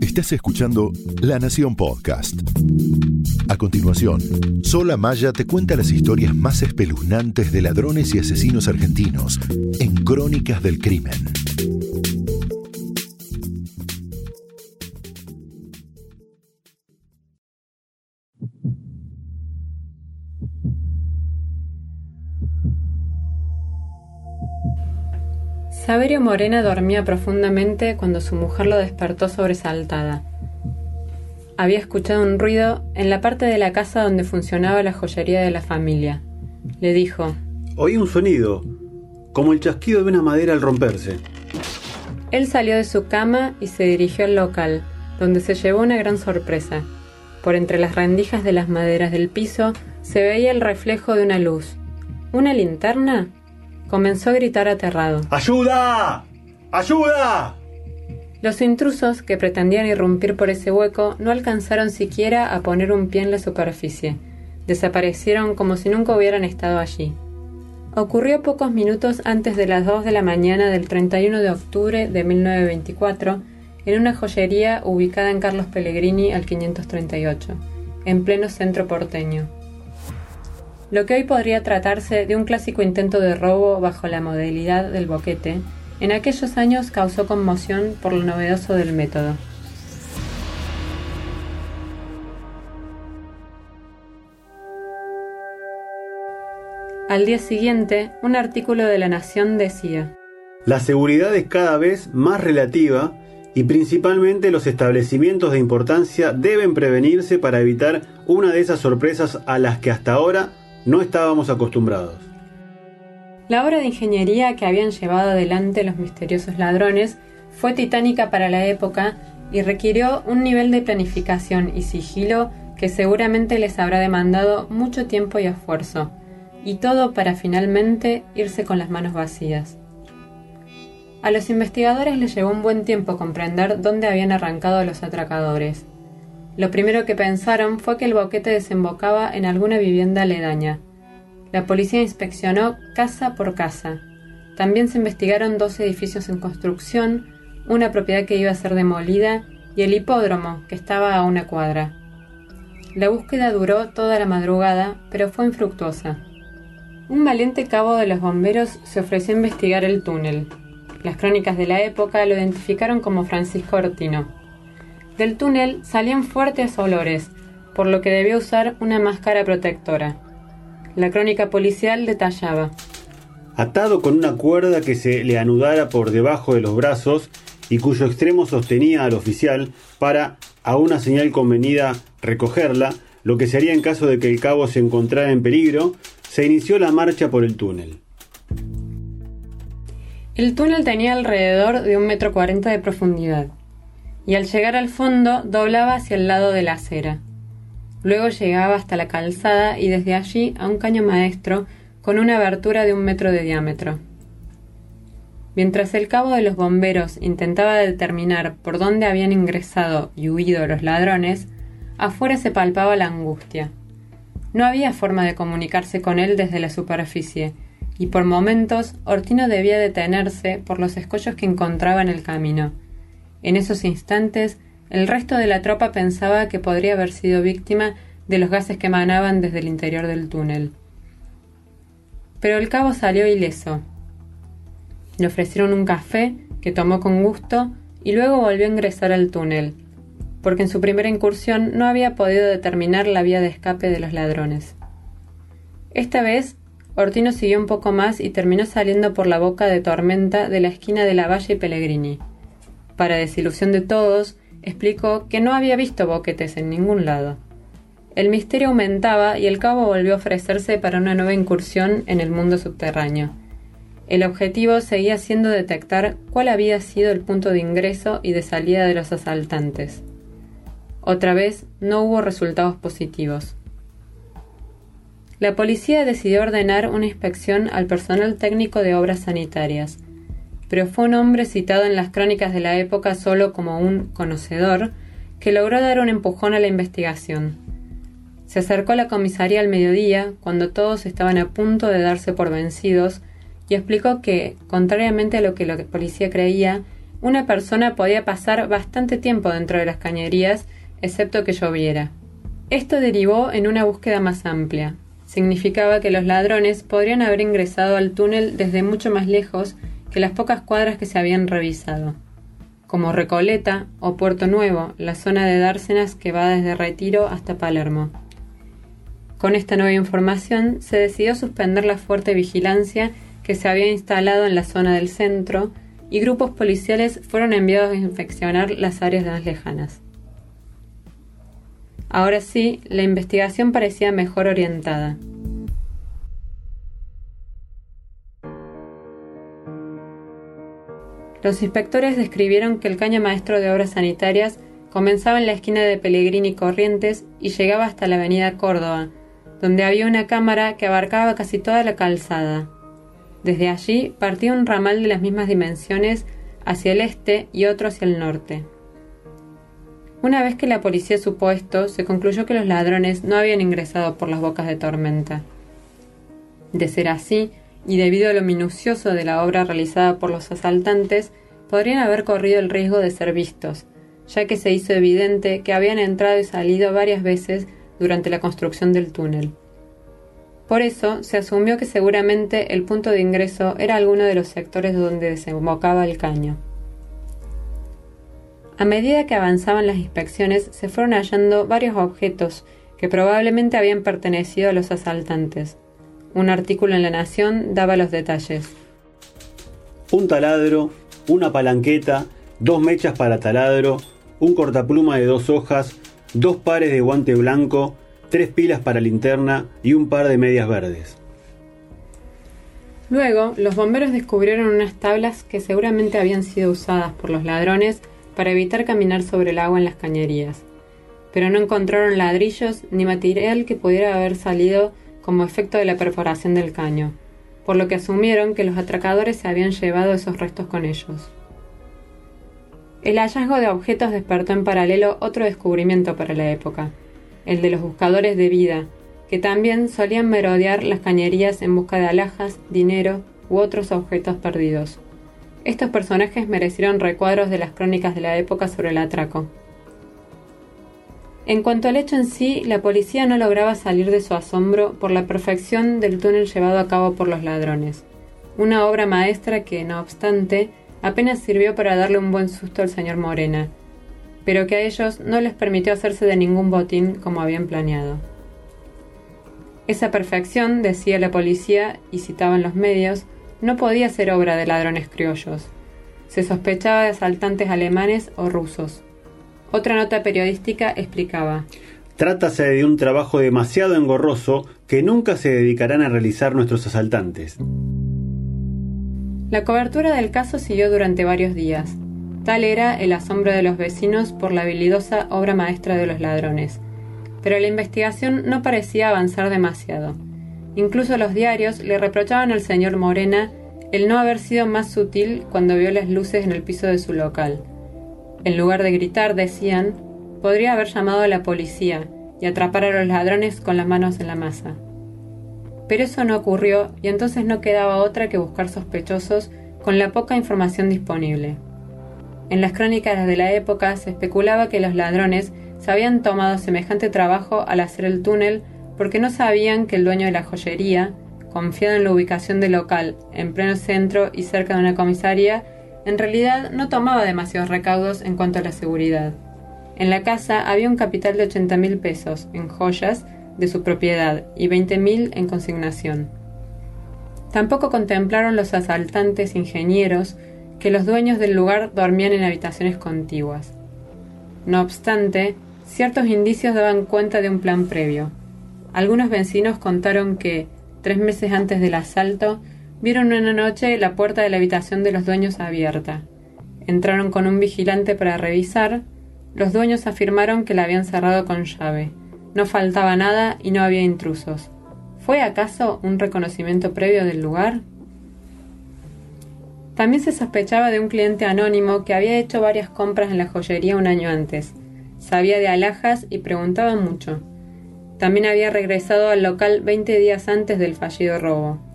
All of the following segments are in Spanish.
Estás escuchando La Nación Podcast. A continuación, Sola Maya te cuenta las historias más espeluznantes de ladrones y asesinos argentinos en Crónicas del Crimen. Saberio Morena dormía profundamente cuando su mujer lo despertó sobresaltada. Había escuchado un ruido en la parte de la casa donde funcionaba la joyería de la familia. Le dijo, Oí un sonido, como el chasquido de una madera al romperse. Él salió de su cama y se dirigió al local, donde se llevó una gran sorpresa. Por entre las rendijas de las maderas del piso se veía el reflejo de una luz. ¿Una linterna? Comenzó a gritar aterrado. ¡Ayuda! ¡Ayuda! Los intrusos que pretendían irrumpir por ese hueco no alcanzaron siquiera a poner un pie en la superficie. Desaparecieron como si nunca hubieran estado allí. Ocurrió pocos minutos antes de las 2 de la mañana del 31 de octubre de 1924 en una joyería ubicada en Carlos Pellegrini al 538, en pleno centro porteño lo que hoy podría tratarse de un clásico intento de robo bajo la modalidad del boquete, en aquellos años causó conmoción por lo novedoso del método. Al día siguiente, un artículo de La Nación decía, La seguridad es cada vez más relativa y principalmente los establecimientos de importancia deben prevenirse para evitar una de esas sorpresas a las que hasta ahora no estábamos acostumbrados. La obra de ingeniería que habían llevado adelante los misteriosos ladrones fue titánica para la época y requirió un nivel de planificación y sigilo que seguramente les habrá demandado mucho tiempo y esfuerzo, y todo para finalmente irse con las manos vacías. A los investigadores les llevó un buen tiempo comprender dónde habían arrancado los atracadores, lo primero que pensaron fue que el boquete desembocaba en alguna vivienda aledaña. La policía inspeccionó casa por casa. También se investigaron dos edificios en construcción, una propiedad que iba a ser demolida y el hipódromo, que estaba a una cuadra. La búsqueda duró toda la madrugada, pero fue infructuosa. Un valiente cabo de los bomberos se ofreció a investigar el túnel. Las crónicas de la época lo identificaron como Francisco Ortino. Del túnel salían fuertes olores, por lo que debió usar una máscara protectora. La crónica policial detallaba. Atado con una cuerda que se le anudara por debajo de los brazos y cuyo extremo sostenía al oficial para, a una señal convenida, recogerla, lo que sería en caso de que el cabo se encontrara en peligro, se inició la marcha por el túnel. El túnel tenía alrededor de un metro cuarenta de profundidad y al llegar al fondo doblaba hacia el lado de la acera. Luego llegaba hasta la calzada y desde allí a un caño maestro con una abertura de un metro de diámetro. Mientras el cabo de los bomberos intentaba determinar por dónde habían ingresado y huido los ladrones, afuera se palpaba la angustia. No había forma de comunicarse con él desde la superficie, y por momentos Ortino debía detenerse por los escollos que encontraba en el camino, en esos instantes, el resto de la tropa pensaba que podría haber sido víctima de los gases que emanaban desde el interior del túnel. Pero el cabo salió ileso. Le ofrecieron un café que tomó con gusto y luego volvió a ingresar al túnel, porque en su primera incursión no había podido determinar la vía de escape de los ladrones. Esta vez, Ortino siguió un poco más y terminó saliendo por la boca de tormenta de la esquina de la Valle y Pellegrini. Para desilusión de todos, explicó que no había visto boquetes en ningún lado. El misterio aumentaba y el cabo volvió a ofrecerse para una nueva incursión en el mundo subterráneo. El objetivo seguía siendo detectar cuál había sido el punto de ingreso y de salida de los asaltantes. Otra vez no hubo resultados positivos. La policía decidió ordenar una inspección al personal técnico de obras sanitarias, pero fue un hombre citado en las crónicas de la época solo como un conocedor que logró dar un empujón a la investigación. Se acercó a la comisaría al mediodía, cuando todos estaban a punto de darse por vencidos, y explicó que, contrariamente a lo que la policía creía, una persona podía pasar bastante tiempo dentro de las cañerías, excepto que lloviera. Esto derivó en una búsqueda más amplia. Significaba que los ladrones podrían haber ingresado al túnel desde mucho más lejos que las pocas cuadras que se habían revisado, como Recoleta o Puerto Nuevo, la zona de Dársenas que va desde Retiro hasta Palermo. Con esta nueva información se decidió suspender la fuerte vigilancia que se había instalado en la zona del centro y grupos policiales fueron enviados a inspeccionar las áreas más lejanas. Ahora sí, la investigación parecía mejor orientada. Los inspectores describieron que el caño maestro de obras sanitarias comenzaba en la esquina de Pellegrini Corrientes y llegaba hasta la avenida Córdoba, donde había una cámara que abarcaba casi toda la calzada. Desde allí partía un ramal de las mismas dimensiones hacia el este y otro hacia el norte. Una vez que la policía supo esto, se concluyó que los ladrones no habían ingresado por las bocas de tormenta. De ser así, y debido a lo minucioso de la obra realizada por los asaltantes, podrían haber corrido el riesgo de ser vistos, ya que se hizo evidente que habían entrado y salido varias veces durante la construcción del túnel. Por eso se asumió que seguramente el punto de ingreso era alguno de los sectores donde desembocaba el caño. A medida que avanzaban las inspecciones se fueron hallando varios objetos que probablemente habían pertenecido a los asaltantes. Un artículo en La Nación daba los detalles. Un taladro, una palanqueta, dos mechas para taladro, un cortapluma de dos hojas, dos pares de guante blanco, tres pilas para linterna y un par de medias verdes. Luego, los bomberos descubrieron unas tablas que seguramente habían sido usadas por los ladrones para evitar caminar sobre el agua en las cañerías, pero no encontraron ladrillos ni material que pudiera haber salido como efecto de la perforación del caño, por lo que asumieron que los atracadores se habían llevado esos restos con ellos. El hallazgo de objetos despertó en paralelo otro descubrimiento para la época, el de los buscadores de vida, que también solían merodear las cañerías en busca de alhajas, dinero u otros objetos perdidos. Estos personajes merecieron recuadros de las crónicas de la época sobre el atraco. En cuanto al hecho en sí, la policía no lograba salir de su asombro por la perfección del túnel llevado a cabo por los ladrones, una obra maestra que, no obstante, apenas sirvió para darle un buen susto al señor Morena, pero que a ellos no les permitió hacerse de ningún botín como habían planeado. Esa perfección, decía la policía y citaban los medios, no podía ser obra de ladrones criollos. Se sospechaba de asaltantes alemanes o rusos. Otra nota periodística explicaba. Trátase de un trabajo demasiado engorroso que nunca se dedicarán a realizar nuestros asaltantes. La cobertura del caso siguió durante varios días. Tal era el asombro de los vecinos por la habilidosa obra maestra de los ladrones. Pero la investigación no parecía avanzar demasiado. Incluso los diarios le reprochaban al señor Morena el no haber sido más sutil cuando vio las luces en el piso de su local. En lugar de gritar, decían, podría haber llamado a la policía y atrapar a los ladrones con las manos en la masa. Pero eso no ocurrió y entonces no quedaba otra que buscar sospechosos con la poca información disponible. En las crónicas de la época se especulaba que los ladrones se habían tomado semejante trabajo al hacer el túnel porque no sabían que el dueño de la joyería, confiado en la ubicación del local en pleno centro y cerca de una comisaría, en realidad no tomaba demasiados recaudos en cuanto a la seguridad. En la casa había un capital de 80 mil pesos en joyas de su propiedad y 20.000 en consignación. Tampoco contemplaron los asaltantes ingenieros que los dueños del lugar dormían en habitaciones contiguas. No obstante, ciertos indicios daban cuenta de un plan previo. Algunos vecinos contaron que, tres meses antes del asalto, vieron una noche la puerta de la habitación de los dueños abierta. Entraron con un vigilante para revisar. Los dueños afirmaron que la habían cerrado con llave no faltaba nada y no había intrusos. ¿Fue acaso un reconocimiento previo del lugar? También se sospechaba de un cliente anónimo que había hecho varias compras en la joyería un año antes. Sabía de alhajas y preguntaba mucho. También había regresado al local 20 días antes del fallido robo.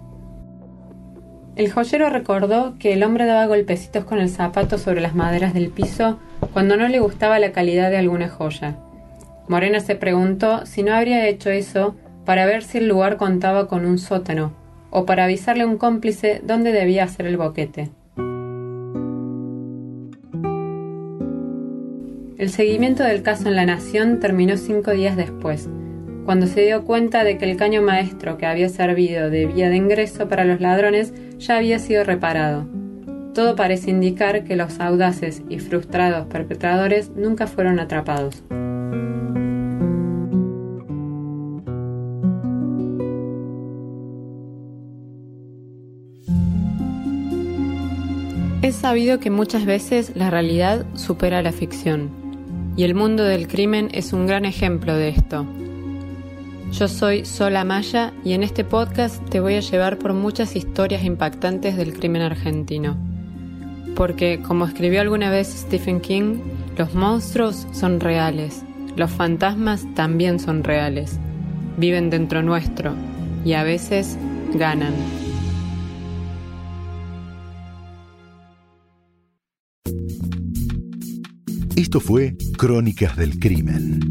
El joyero recordó que el hombre daba golpecitos con el zapato sobre las maderas del piso cuando no le gustaba la calidad de alguna joya. Morena se preguntó si no habría hecho eso para ver si el lugar contaba con un sótano, o para avisarle a un cómplice dónde debía hacer el boquete. El seguimiento del caso en La Nación terminó cinco días después, cuando se dio cuenta de que el caño maestro que había servido de vía de ingreso para los ladrones ya había sido reparado. Todo parece indicar que los audaces y frustrados perpetradores nunca fueron atrapados. Es sabido que muchas veces la realidad supera la ficción, y el mundo del crimen es un gran ejemplo de esto. Yo soy Sola Maya y en este podcast te voy a llevar por muchas historias impactantes del crimen argentino. Porque, como escribió alguna vez Stephen King, los monstruos son reales, los fantasmas también son reales, viven dentro nuestro y a veces ganan. Esto fue Crónicas del Crimen,